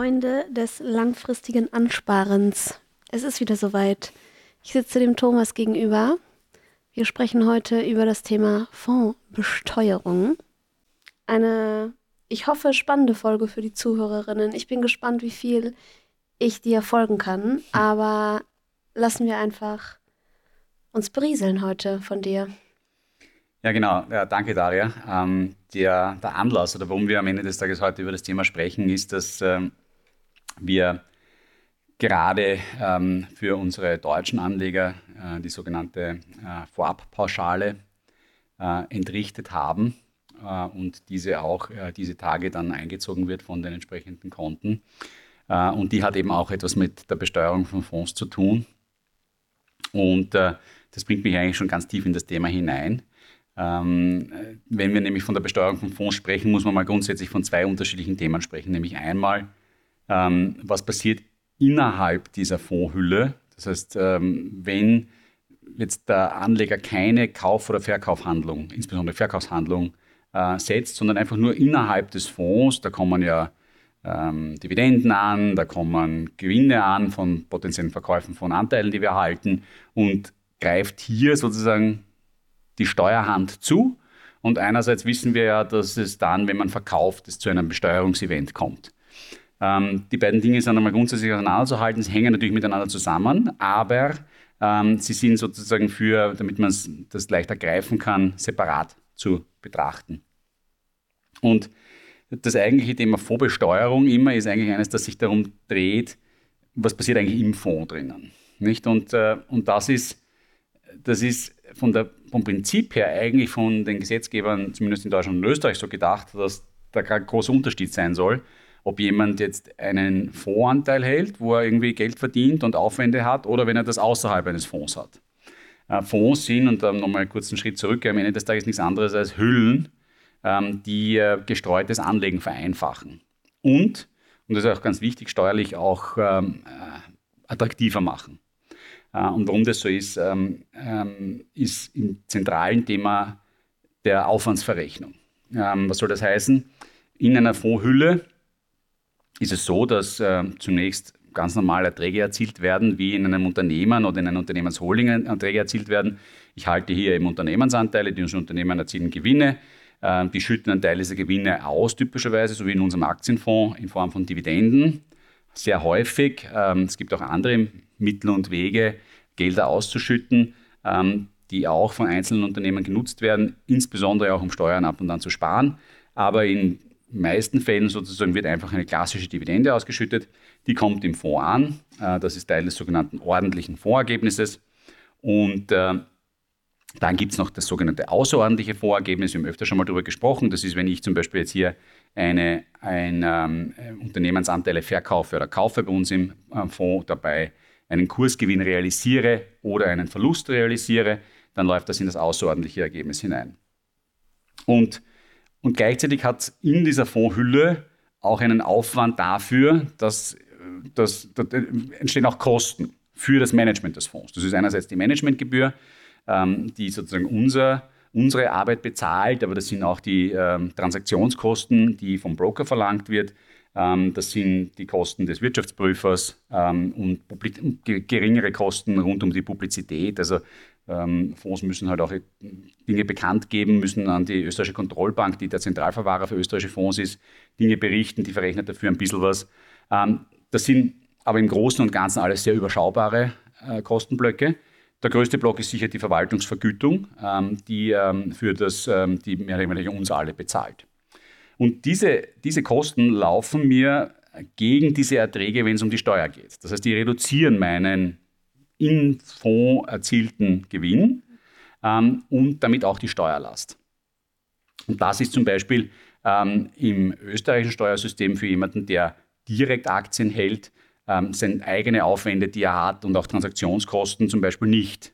Freunde des langfristigen Ansparens. Es ist wieder soweit. Ich sitze dem Thomas gegenüber. Wir sprechen heute über das Thema Fondsbesteuerung. Eine, ich hoffe, spannende Folge für die Zuhörerinnen. Ich bin gespannt, wie viel ich dir folgen kann, aber lassen wir einfach uns berieseln heute von dir. Ja, genau. Ja, danke, Daria. Ähm, der, der Anlass oder warum wir am Ende des Tages heute über das Thema sprechen, ist, dass ähm, wir gerade ähm, für unsere deutschen Anleger äh, die sogenannte äh, Vorabpauschale äh, entrichtet haben äh, und diese auch äh, diese Tage dann eingezogen wird von den entsprechenden Konten. Äh, und die hat eben auch etwas mit der Besteuerung von Fonds zu tun. Und das bringt mich eigentlich schon ganz tief in das Thema hinein. Ähm, wenn wir nämlich von der Besteuerung von Fonds sprechen, muss man mal grundsätzlich von zwei unterschiedlichen Themen sprechen. Nämlich einmal, ähm, was passiert innerhalb dieser Fondshülle. Das heißt, ähm, wenn jetzt der Anleger keine Kauf- oder Verkaufshandlung, insbesondere Verkaufshandlung, äh, setzt, sondern einfach nur innerhalb des Fonds, da kommen ja ähm, Dividenden an, da kommen Gewinne an von potenziellen Verkäufen von Anteilen, die wir erhalten und greift hier sozusagen die Steuerhand zu. Und einerseits wissen wir ja, dass es dann, wenn man verkauft, es zu einem Besteuerungsevent kommt. Ähm, die beiden Dinge sind einmal grundsätzlich auseinanderzuhalten. Sie hängen natürlich miteinander zusammen, aber ähm, sie sind sozusagen für, damit man das leichter greifen kann, separat zu betrachten. Und das eigentliche Thema Vorbesteuerung immer ist eigentlich eines, das sich darum dreht, was passiert eigentlich im Fonds drinnen. Nicht? Und, äh, und das ist das ist von der, vom Prinzip her eigentlich von den Gesetzgebern, zumindest in Deutschland und Österreich, so gedacht, dass da kein großer Unterschied sein soll, ob jemand jetzt einen Fondsanteil hält, wo er irgendwie Geld verdient und Aufwände hat, oder wenn er das außerhalb eines Fonds hat. Fonds sind, und dann nochmal einen Schritt zurück, am Ende des Tages nichts anderes als Hüllen, ähm, die äh, gestreutes Anlegen vereinfachen. Und, und das ist auch ganz wichtig, steuerlich auch ähm, äh, attraktiver machen. Äh, und warum das so ist, ähm, ist im zentralen Thema der Aufwandsverrechnung. Was soll das heißen? In einer Fondshülle ist es so, dass äh, zunächst ganz normal Erträge erzielt werden, wie in einem Unternehmen oder in einer Unternehmensholding Erträge erzielt werden. Ich halte hier eben Unternehmensanteile, die Unternehmen erzielen Gewinne. Die schütten einen Teil dieser Gewinne aus, typischerweise, so wie in unserem Aktienfonds in Form von Dividenden. Sehr häufig. Es gibt auch andere Mittel und Wege, Gelder auszuschütten, ähm, die auch von einzelnen Unternehmen genutzt werden, insbesondere auch um Steuern ab und an zu sparen. Aber in meisten Fällen sozusagen wird einfach eine klassische Dividende ausgeschüttet. Die kommt im Fonds an. Äh, das ist Teil des sogenannten ordentlichen Fondsergebnisses. Und äh, dann gibt es noch das sogenannte außerordentliche Fondsergebnis. Wir haben öfter schon mal darüber gesprochen. Das ist, wenn ich zum Beispiel jetzt hier eine, ein ähm, Unternehmensanteile verkaufe oder kaufe bei uns im äh, Fonds, dabei einen Kursgewinn realisiere oder einen Verlust realisiere, dann läuft das in das außerordentliche Ergebnis hinein. Und, und gleichzeitig hat es in dieser Fondshülle auch einen Aufwand dafür, dass, dass, dass entstehen auch Kosten für das Management des Fonds. Das ist einerseits die Managementgebühr, ähm, die sozusagen unser, unsere Arbeit bezahlt, aber das sind auch die ähm, Transaktionskosten, die vom Broker verlangt wird. Ähm, das sind die Kosten des Wirtschaftsprüfers ähm, und geringere Kosten rund um die Publizität. Also ähm, Fonds müssen halt auch Dinge bekannt geben, müssen an die österreichische Kontrollbank, die der Zentralverwahrer für österreichische Fonds ist, Dinge berichten, die verrechnet dafür ein bisschen was. das sind aber im Großen und Ganzen alles sehr überschaubare äh, Kostenblöcke. Der größte Block ist sicher die Verwaltungsvergütung, die für das, die mehr oder weniger uns alle bezahlt. Und diese, diese Kosten laufen mir gegen diese Erträge, wenn es um die Steuer geht. Das heißt, die reduzieren meinen in Fonds erzielten Gewinn ähm, und damit auch die Steuerlast. Und das ist zum Beispiel ähm, im österreichischen Steuersystem für jemanden, der direkt Aktien hält, ähm, sind eigene Aufwände, die er hat und auch Transaktionskosten zum Beispiel nicht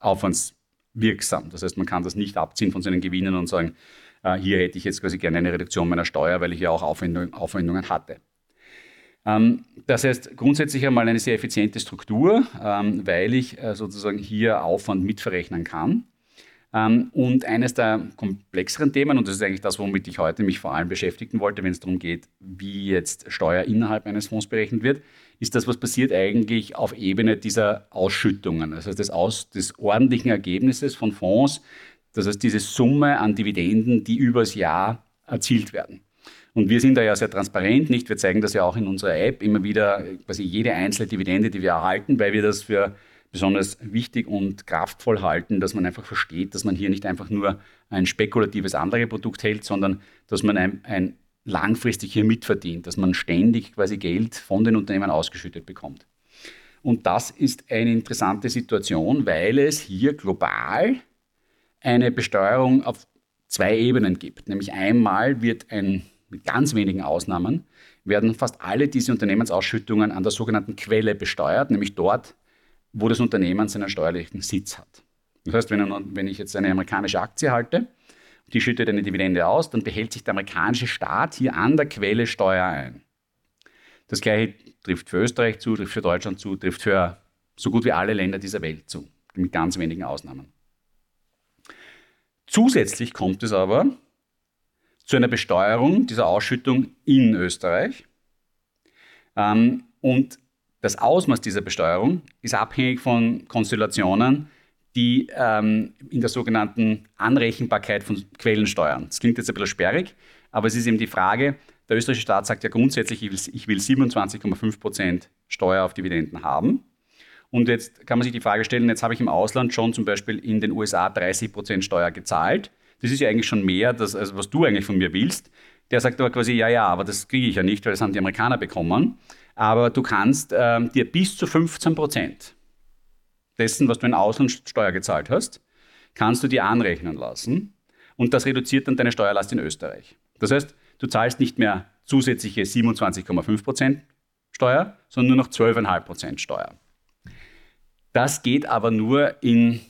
aufwandswirksam. Das heißt, man kann das nicht abziehen von seinen Gewinnen und sagen, äh, hier hätte ich jetzt quasi gerne eine Reduktion meiner Steuer, weil ich ja auch Aufwendungen, Aufwendungen hatte. Ähm, das heißt grundsätzlich einmal eine sehr effiziente Struktur, ähm, weil ich äh, sozusagen hier Aufwand mitverrechnen kann. Ähm, und eines der komplexeren Themen, und das ist eigentlich das, womit ich heute mich vor allem beschäftigen wollte, wenn es darum geht, wie jetzt Steuer innerhalb eines Fonds berechnet wird, ist das, was passiert eigentlich auf Ebene dieser Ausschüttungen, also des, Aus, des ordentlichen Ergebnisses von Fonds, das heißt diese Summe an Dividenden, die übers Jahr erzielt werden. Und wir sind da ja sehr transparent, nicht? Wir zeigen das ja auch in unserer App immer wieder, quasi jede einzelne Dividende, die wir erhalten, weil wir das für besonders wichtig und kraftvoll halten, dass man einfach versteht, dass man hier nicht einfach nur ein spekulatives Anlageprodukt hält, sondern dass man ein, ein langfristig hier mitverdient, dass man ständig quasi Geld von den Unternehmen ausgeschüttet bekommt. Und das ist eine interessante Situation, weil es hier global eine Besteuerung auf zwei Ebenen gibt. Nämlich einmal wird ein mit ganz wenigen Ausnahmen, werden fast alle diese Unternehmensausschüttungen an der sogenannten Quelle besteuert, nämlich dort, wo das Unternehmen seinen steuerlichen Sitz hat. Das heißt, wenn, ich jetzt eine amerikanische Aktie halte, die schüttet eine Dividende aus, dann behält sich der amerikanische Staat hier an der Quelle Steuer ein. Das gleiche trifft für Österreich zu, trifft für Deutschland zu, trifft für so gut wie alle Länder dieser Welt zu, mit ganz wenigen Ausnahmen. Zusätzlich kommt es aber zu einer Besteuerung dieser Ausschüttung in Österreich. Ähm, und das Ausmaß dieser Besteuerung ist abhängig von Konstellationen, die ähm, in der sogenannten Anrechenbarkeit von Quellensteuern. Das klingt jetzt ein bisschen sperrig, aber es ist eben die Frage, der österreichische Staat sagt ja grundsätzlich, ich will, will 27,5 Prozent Steuer auf Dividenden haben. Und jetzt kann man sich die Frage stellen, jetzt habe ich im Ausland schon zum Beispiel in den USA 30 Prozent Steuer gezahlt das ist ja eigentlich schon mehr, das, also was du eigentlich von mir willst. Der sagt aber quasi, ja, ja, aber das kriege ich ja nicht, weil das haben die Amerikaner bekommen. Aber du kannst äh, dir bis zu 15 Prozent dessen, was du in Auslandssteuer gezahlt hast, kannst du dir anrechnen lassen. Und das reduziert dann deine Steuerlast in Österreich. Das heißt, du zahlst nicht mehr zusätzliche 27,5 Prozent Steuer, sondern nur noch 12,5 Prozent Steuer. Das geht aber nur in,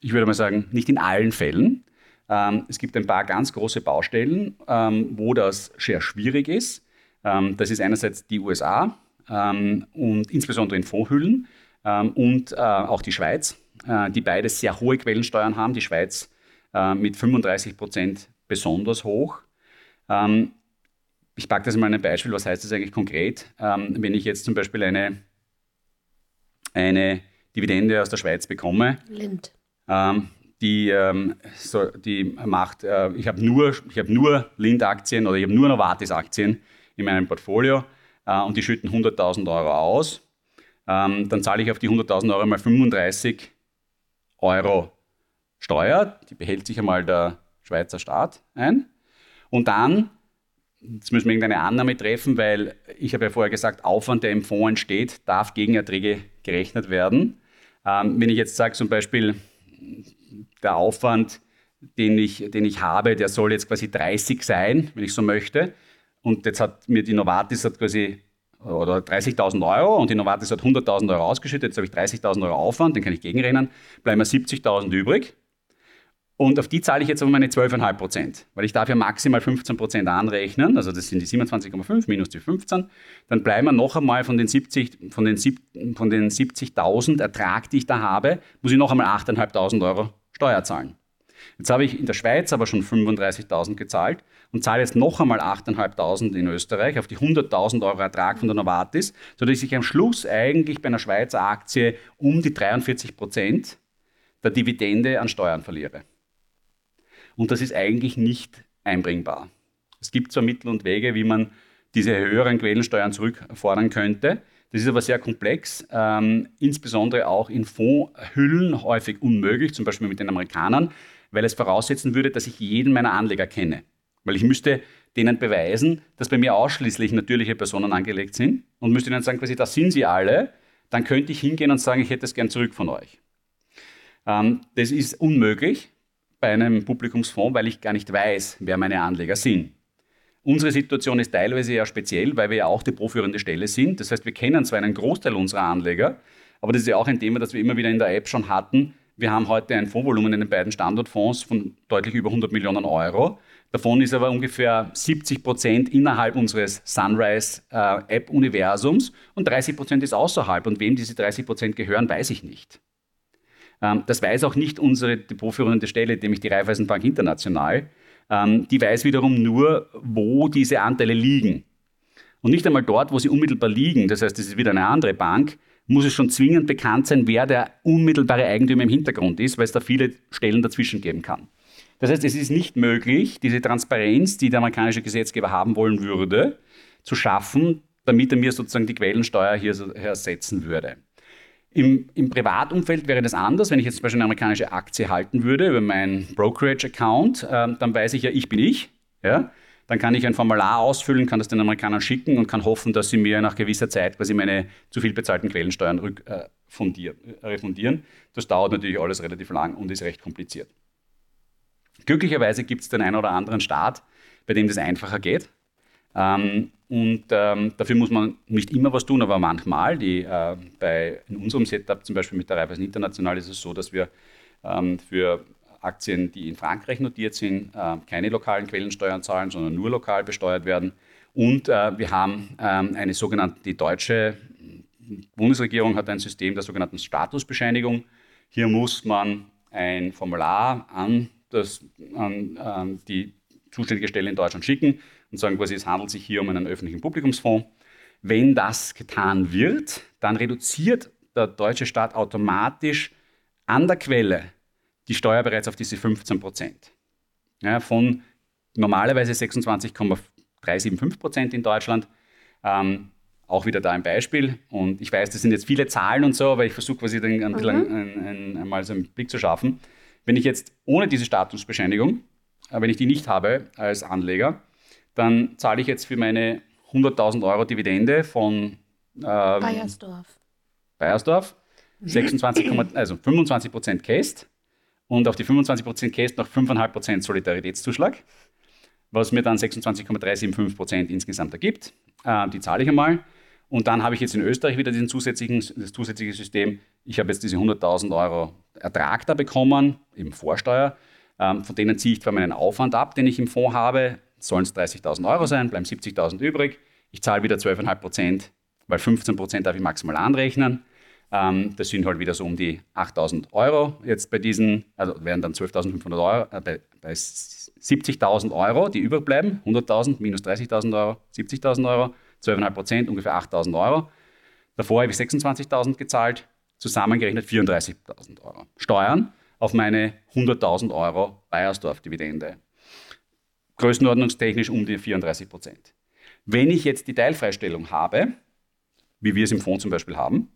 ich würde mal sagen, nicht in allen Fällen. Ähm, es gibt ein paar ganz große Baustellen, ähm, wo das sehr schwierig ist. Ähm, das ist einerseits die USA und insbesondere in Fondshüllen und äh, auch die Schweiz, äh, die beide sehr hohe Quellensteuern haben. Die Schweiz äh, mit 35 Prozent besonders hoch. ich packe das mal ein Beispiel, was heißt das eigentlich konkret? wenn ich jetzt zum Beispiel eine, eine Dividende aus der Schweiz bekomme, Lind. Ähm, die, ähm, so, die macht, äh, ich habe nur, hab nur Lind-Aktien oder ich habe nur Novartis-Aktien in meinem Portfolio äh, und die schütten 100.000 Euro aus. Ähm, dann zahle ich auf die 100.000 Euro mal 35 Euro Steuer. Die behält sich einmal der Schweizer Staat ein. Und dann, jetzt müssen wir irgendeine Annahme treffen, weil ich habe ja vorher gesagt, Aufwand, der im Fonds entsteht, darf gegen Erträge gerechnet werden. Ähm, wenn ich jetzt sage zum Beispiel, der Aufwand, den ich, den ich habe, der soll jetzt quasi 30 sein, wenn ich so möchte. Und jetzt hat mir die Novartis hat quasi oder 30.000 Euro und die Novartis hat 100.000 Euro ausgeschüttet, jetzt habe ich 30.000 Euro Aufwand, den kann ich gegenrennen, bleiben mir 70.000 übrig. Und auf die zahle ich jetzt aber meine 12,5 Prozent, weil ich darf ja maximal 15 Prozent anrechnen, also das sind die 27,5 minus die 15. Dann bleiben wir noch einmal von den 70.000 von den, von den 70 Ertrag, die ich da habe, muss ich noch einmal 8.500 Euro Steuer zahlen. Jetzt habe ich in der Schweiz aber schon 35.000 gezahlt und zahle jetzt noch einmal 8.500 in Österreich auf die 100.000 Euro Ertrag von der Novartis, sodass ich am Schluss eigentlich bei einer Schweizer Aktie um die 43 Prozent der Dividende an Steuern verliere. Und das ist eigentlich nicht einbringbar. Es gibt zwar Mittel und Wege, wie man diese höheren Quellensteuern zurückfordern könnte. Das ist aber sehr komplex, ähm, insbesondere auch in Fondshüllen häufig unmöglich, zum Beispiel mit den Amerikanern, weil es voraussetzen würde, dass ich jeden meiner Anleger kenne. Weil ich müsste denen beweisen, dass bei mir ausschließlich natürliche Personen angelegt sind und müsste ihnen sagen, quasi, das sind sie alle, dann könnte ich hingehen und sagen, ich hätte es gern zurück von euch. Ähm, das ist unmöglich bei einem Publikumsfonds, weil ich gar nicht weiß, wer meine Anleger sind. Unsere Situation ist teilweise ja speziell, weil wir ja auch die proführende Stelle sind. Das heißt, wir kennen zwar einen Großteil unserer Anleger, aber das ist ja auch ein Thema, das wir immer wieder in der App schon hatten. Wir haben heute ein Fondsvolumen in den beiden Standortfonds von deutlich über 100 Millionen Euro. Davon ist aber ungefähr 70 Prozent innerhalb unseres Sunrise-App-Universums äh, und 30 Prozent ist außerhalb. Und wem diese 30 Prozent gehören, weiß ich nicht. Ähm, das weiß auch nicht unsere depotführende Stelle, nämlich die Raiffeisenbank International. Ähm, die weiß wiederum nur, wo diese Anteile liegen. Und nicht einmal dort, wo sie unmittelbar liegen, das heißt, es ist wieder eine andere Bank, muss es schon zwingend bekannt sein, wer der unmittelbare Eigentümer im Hintergrund ist, weil es da viele Stellen dazwischen geben kann. Das heißt, es ist nicht möglich, diese Transparenz, die der amerikanische Gesetzgeber haben wollen würde, zu schaffen, damit er mir sozusagen die Quellensteuer hier ersetzen würde. Im, Im, Privatumfeld wäre das anders. Wenn ich jetzt zum Beispiel eine amerikanische Aktie halten würde über meinen Brokerage-Account, äh, dann weiß ich ja, ich bin ich. Ja? Dann kann ich ein Formular ausfüllen, kann das den Amerikanern schicken und kann hoffen, dass sie mir nach gewisser Zeit quasi meine zu viel bezahlten Quellensteuern rück, äh, fundier, äh, refundieren. Das dauert natürlich alles relativ lang und ist recht kompliziert. Glücklicherweise gibt es den einen oder anderen Staat, bei dem das einfacher geht. Ähm, und ähm, dafür muss man nicht immer was tun, aber manchmal. Die, äh, bei, in unserem Setup, zum Beispiel mit der Raiffeisen International, ist es so, dass wir ähm, für Aktien, die in Frankreich notiert sind, äh, keine lokalen Quellensteuern zahlen, sondern nur lokal besteuert werden. Und äh, wir haben ähm, eine sogenannte, die deutsche Bundesregierung hat ein System der sogenannten Statusbescheinigung. Hier muss man ein Formular an, das, an, an die zuständige Stelle in Deutschland schicken und sagen quasi, es handelt sich hier um einen öffentlichen Publikumsfonds. Wenn das getan wird, dann reduziert der deutsche Staat automatisch an der Quelle die Steuer bereits auf diese 15 Prozent. Ja, von normalerweise 26,375 Prozent in Deutschland. Ähm, auch wieder da ein Beispiel. Und ich weiß, das sind jetzt viele Zahlen und so, aber ich versuche quasi den, ein bisschen mhm. ein, ein, einmal so einen Blick zu schaffen. Wenn ich jetzt ohne diese Statusbescheinigung, äh, wenn ich die nicht habe als Anleger, dann zahle ich jetzt für meine 100.000 Euro Dividende von ähm, Bayersdorf. Bayersdorf 26, also 25 Prozent Cast und auf die 25 Prozent Cast noch 5,5 Prozent Solidaritätszuschlag, was mir dann 26,375 Prozent insgesamt ergibt. Äh, die zahle ich einmal. Und dann habe ich jetzt in Österreich wieder diesen zusätzlichen, das zusätzliche System. Ich habe jetzt diese 100.000 Euro Ertrag da bekommen, eben Vorsteuer. Ähm, von denen ziehe ich zwar meinen Aufwand ab, den ich im Fonds habe, sollen es 30.000 Euro sein, bleiben 70.000 übrig. Ich zahle wieder 12,5 Prozent, weil 15 Prozent darf ich maximal anrechnen. Ähm, das sind halt wieder so um die 8.000 Euro. Jetzt bei diesen, also wären dann 12.500 Euro, äh, bei, bei 70.000 Euro, die überbleiben, 100.000 minus 30.000 Euro, 70.000 Euro, 12,5 Prozent, ungefähr 8.000 Euro. Davor habe ich 26.000 gezahlt, zusammengerechnet 34.000 Euro. Steuern auf meine 100.000 Euro Bayersdorf-Dividende größenordnungstechnisch um die 34 Prozent. Wenn ich jetzt die Teilfreistellung habe, wie wir es im Fonds zum Beispiel haben,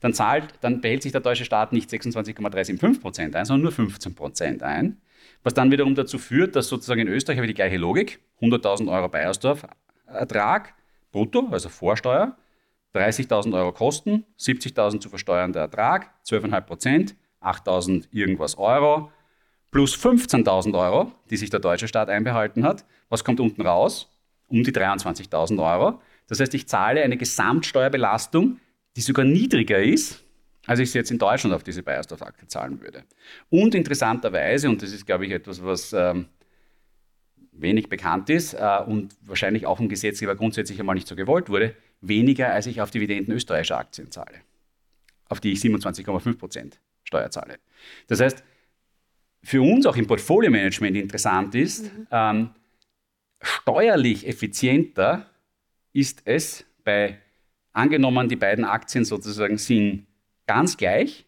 dann, zahlt, dann behält sich der deutsche Staat nicht 26,375 Prozent ein, sondern nur 15 Prozent ein, was dann wiederum dazu führt, dass sozusagen in Österreich habe ich die gleiche Logik, 100.000 Euro Bayersdorf Ertrag, brutto, also Vorsteuer, 30.000 Euro Kosten, 70.000 zu versteuernder Ertrag, 12,5 Prozent, 8.000 irgendwas Euro, plus 15.000 Euro, die sich der deutsche Staat einbehalten hat. Was kommt unten raus? Um die 23.000 Euro. Das heißt, ich zahle eine Gesamtsteuerbelastung, die sogar niedriger ist, als ich sie jetzt in Deutschland auf diese Bayersdorf-Akte zahlen würde. Und interessanterweise, und das ist, glaube ich, etwas, was ähm, wenig bekannt ist äh, und wahrscheinlich auch vom Gesetzgeber grundsätzlich einmal nicht so gewollt wurde, weniger als ich auf Dividenden österreichischer Aktien zahle, auf die ich 27,5% Steuer zahle. Das heißt, für uns auch im Portfolio-Management interessant ist, mhm. ähm, steuerlich effizienter ist es bei, angenommen, die beiden Aktien sozusagen sind ganz gleich,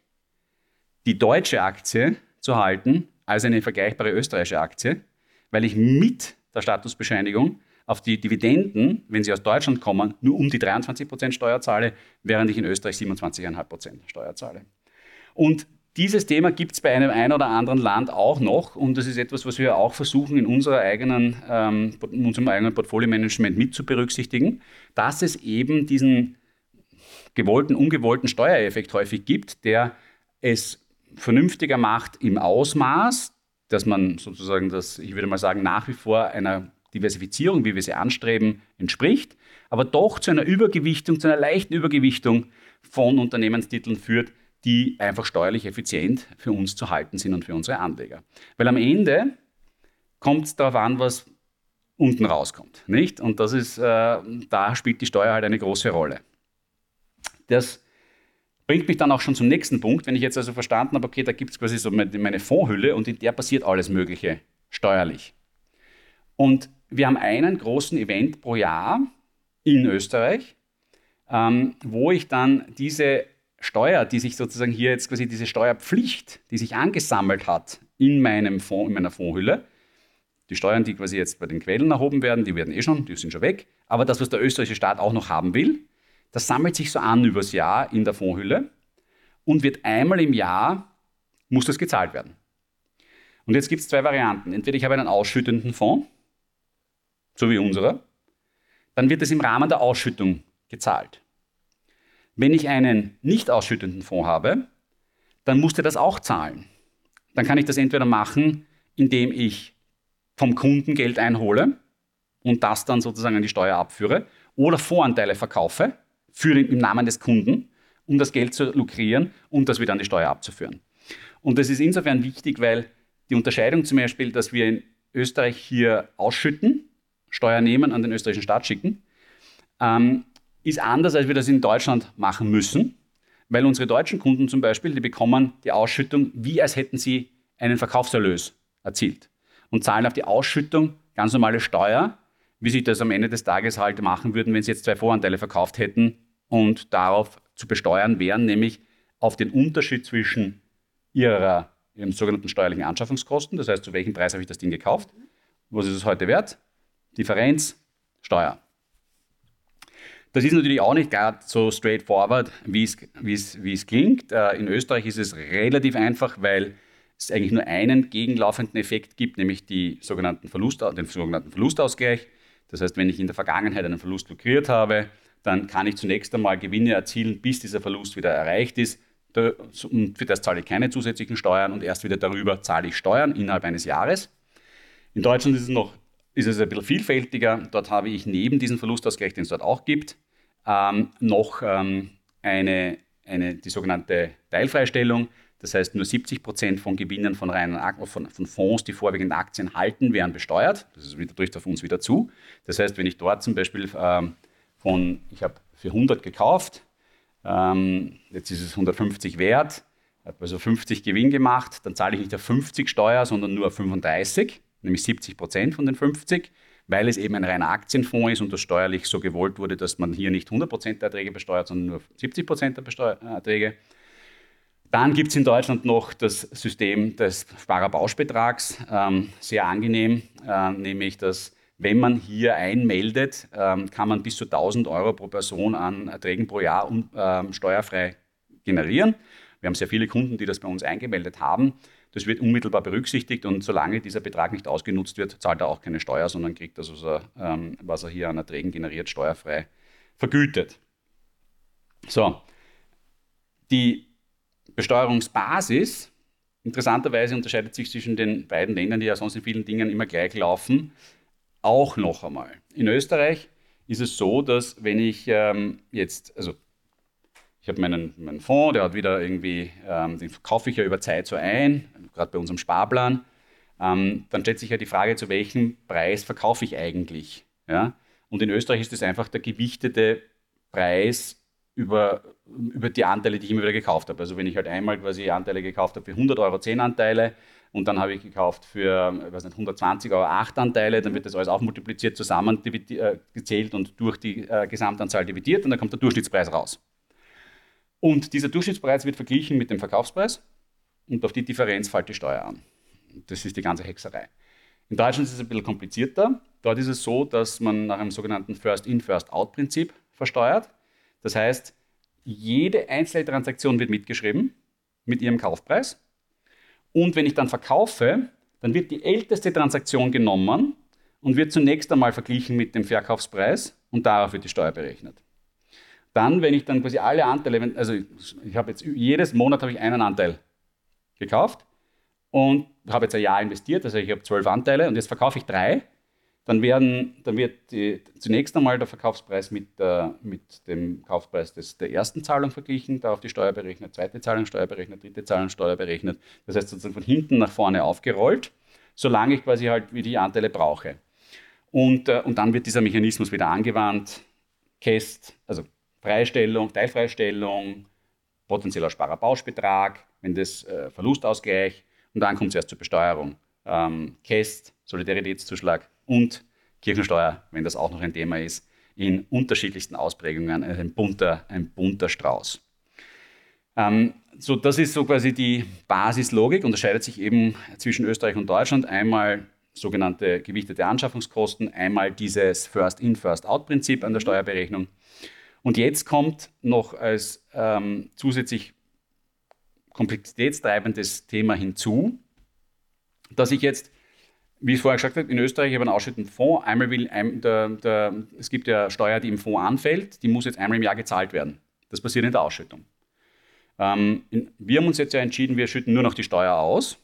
die deutsche Aktie zu halten als eine vergleichbare österreichische Aktie, weil ich mit der Statusbescheinigung auf die Dividenden, wenn sie aus Deutschland kommen, nur um die 23% Steuer zahle, während ich in Österreich 27,5% Steuer zahle. Und dieses Thema gibt es bei einem ein oder anderen Land auch noch und das ist etwas, was wir auch versuchen in, unserer eigenen, ähm, in unserem eigenen Portfolio-Management mit zu berücksichtigen, dass es eben diesen gewollten, ungewollten Steuereffekt häufig gibt, der es vernünftiger macht im Ausmaß, dass man sozusagen das, ich würde mal sagen, nach wie vor einer Diversifizierung, wie wir sie anstreben, entspricht, aber doch zu einer Übergewichtung, zu einer leichten Übergewichtung von Unternehmenstiteln führt, die einfach steuerlich effizient für uns zu halten sind und für unsere Anleger. Weil am Ende kommt es darauf an, was unten rauskommt. Nicht? Und das ist, äh, da spielt die Steuer halt eine große Rolle. Das bringt mich dann auch schon zum nächsten Punkt, wenn ich jetzt also verstanden habe, okay, da gibt es quasi so meine Fondshülle und in der passiert alles Mögliche steuerlich. Und wir haben einen großen Event pro Jahr in Österreich, ähm, wo ich dann diese Steuer, die sich sozusagen hier jetzt quasi diese Steuerpflicht, die sich angesammelt hat in meinem Fonds, in meiner Fondshülle, die Steuern, die quasi jetzt bei den Quellen erhoben werden, die werden eh schon, die sind schon weg. Aber das, was der österreichische Staat auch noch haben will, das sammelt sich so an übers Jahr in der Fondshülle und wird einmal im Jahr, muss das gezahlt werden. Und jetzt gibt es zwei Varianten. Entweder ich habe einen ausschüttenden Fonds, so wie unserer, dann wird es im Rahmen der Ausschüttung gezahlt. Wenn ich einen nicht ausschüttenden Fonds habe, dann muss der das auch zahlen. Dann kann ich das entweder machen, indem ich vom Kunden Geld einhole und das dann sozusagen an die Steuer abführe oder Voranteile verkaufe für den, im Namen des Kunden, um das Geld zu lukrieren und das wieder an die Steuer abzuführen. Und das ist insofern wichtig, weil die Unterscheidung zum Beispiel, dass wir in Österreich hier ausschütten, Steuer nehmen, an den österreichischen Staat schicken, ähm, ist anders, als wir das in Deutschland machen müssen, weil unsere deutschen Kunden zum Beispiel, die bekommen die Ausschüttung, wie als hätten sie einen Verkaufserlös erzielt und zahlen auf die Ausschüttung ganz normale Steuer, wie sie das am Ende des Tages halt machen würden, wenn sie jetzt zwei Voranteile verkauft hätten und darauf zu besteuern wären, nämlich auf den Unterschied zwischen ihrer, ihren sogenannten steuerlichen Anschaffungskosten, das heißt, zu welchem Preis habe ich das Ding gekauft, was ist es heute wert, Differenz, Steuer. Das ist natürlich auch nicht gerade so straightforward, wie es, klingt. Äh, in Österreich ist es relativ einfach, weil es eigentlich nur einen gegenlaufenden Effekt gibt, nämlich die sogenannten Verlust, den sogenannten Verlustausgleich. Das heißt, wenn ich in der Vergangenheit einen Verlust lukriert habe, dann kann ich zunächst einmal Gewinne erzielen, bis dieser Verlust wieder erreicht ist. Und für das zahle ich keine zusätzlichen Steuern und erst wieder darüber zahle ich Steuern innerhalb eines Jahres. In Deutschland ist es noch ist es ein bisschen vielfältiger. Dort habe ich neben diesem Verlustausgleich, den es dort auch gibt, ähm, noch ähm, eine, eine, die sogenannte Teilfreistellung. Das heißt, nur 70 Prozent von Gewinnen von, reinen, von, von Fonds, die vorwiegend Aktien halten, werden besteuert. Das ist wieder, trifft auf uns wieder zu. Das heißt, wenn ich dort zum Beispiel ähm, von, ich habe für 100 gekauft, ähm, jetzt ist es 150 wert, habe also 50 Gewinn gemacht, dann zahle ich nicht auf 50 Steuer, sondern nur auf 35, nämlich 70 Prozent von den 50 weil es eben ein reiner Aktienfonds ist und das steuerlich so gewollt wurde, dass man hier nicht 100% der Erträge besteuert, sondern nur 70% der äh, Erträge. Dann gibt es in Deutschland noch das System des Sparerbauschbetrags, ähm, sehr angenehm, äh, nämlich dass wenn man hier einmeldet, ähm, kann man bis zu 1000 Euro pro Person an Erträgen pro Jahr um, ähm, steuerfrei generieren. Wir haben sehr viele Kunden, die das bei uns eingemeldet haben. Das wird unmittelbar berücksichtigt und solange dieser Betrag nicht ausgenutzt wird, zahlt er auch keine Steuer, sondern kriegt das, was er, ähm, was er hier an Erträgen generiert, steuerfrei vergütet. So, die Besteuerungsbasis, interessanterweise unterscheidet sich zwischen den beiden Ländern, die ja sonst in vielen Dingen immer gleich laufen, auch noch einmal. In Österreich ist es so, dass wenn ich ähm, jetzt, also ich habe meinen, meinen Fonds, der hat wieder irgendwie, ähm, den kaufe ich ja über Zeit so ein, gerade bei unserem Sparplan. Ähm, dann stellt sich ja die Frage, zu welchem Preis verkaufe ich eigentlich? Ja? Und in Österreich ist das einfach der gewichtete Preis über, über die Anteile, die ich immer wieder gekauft habe. Also wenn ich halt einmal quasi Anteile gekauft habe für 100 Euro 10 Anteile und dann habe ich gekauft für weiß nicht, 120 Euro 8 Anteile, dann wird das alles auch multipliziert, zusammen äh, gezählt und durch die äh, Gesamtanzahl dividiert und dann kommt der Durchschnittspreis raus. Und dieser Durchschnittspreis wird verglichen mit dem Verkaufspreis und auf die Differenz fällt die Steuer an. Das ist die ganze Hexerei. In Deutschland ist es ein bisschen komplizierter. Dort ist es so, dass man nach einem sogenannten First-in, First-out-Prinzip versteuert. Das heißt, jede einzelne Transaktion wird mitgeschrieben mit ihrem Kaufpreis. Und wenn ich dann verkaufe, dann wird die älteste Transaktion genommen und wird zunächst einmal verglichen mit dem Verkaufspreis und darauf wird die Steuer berechnet. Dann, wenn ich dann quasi alle Anteile, also ich habe jetzt jedes Monat habe ich einen Anteil gekauft und habe jetzt ein Jahr investiert, also ich habe zwölf Anteile und jetzt verkaufe ich drei, dann, werden, dann wird die, zunächst einmal der Verkaufspreis mit, äh, mit dem Kaufpreis des, der ersten Zahlung verglichen, darauf die Steuer berechnet, zweite Zahlung Steuer berechnet, dritte Zahlung Steuer berechnet. Das heißt sozusagen von hinten nach vorne aufgerollt, solange ich quasi halt wie die Anteile brauche. Und, äh, und dann wird dieser Mechanismus wieder angewandt, Käst, also Freistellung, Teilfreistellung, potenzieller Sparerpauschbetrag, wenn das äh, Verlustausgleich und dann kommt es erst zur Besteuerung. Ähm, KEST, Solidaritätszuschlag und Kirchensteuer, wenn das auch noch ein Thema ist, in unterschiedlichsten Ausprägungen, also ein bunter, ein bunter Strauß. Ähm, so, das ist so quasi die Basislogik, unterscheidet sich eben zwischen Österreich und Deutschland. Einmal sogenannte gewichtete Anschaffungskosten, einmal dieses First-in, First-out-Prinzip an der Steuerberechnung. Und jetzt kommt noch als ähm, zusätzlich komplexitätstreibendes Thema hinzu, dass ich jetzt, wie ich vorher gesagt habe, in Österreich habe einen ausschüttenden Fonds. Einmal will, ein, der, der, es gibt ja Steuer, die im Fonds anfällt, die muss jetzt einmal im Jahr gezahlt werden. Das passiert in der Ausschüttung. Ähm, wir haben uns jetzt ja entschieden, wir schütten nur noch die Steuer aus,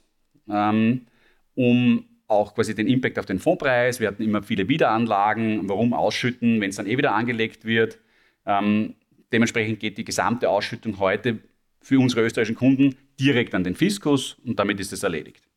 ähm, um auch quasi den Impact auf den Fondspreis. Wir hatten immer viele Wiederanlagen. Warum ausschütten, wenn es dann eh wieder angelegt wird? Ähm, dementsprechend geht die gesamte Ausschüttung heute für unsere österreichischen Kunden direkt an den Fiskus und damit ist es erledigt.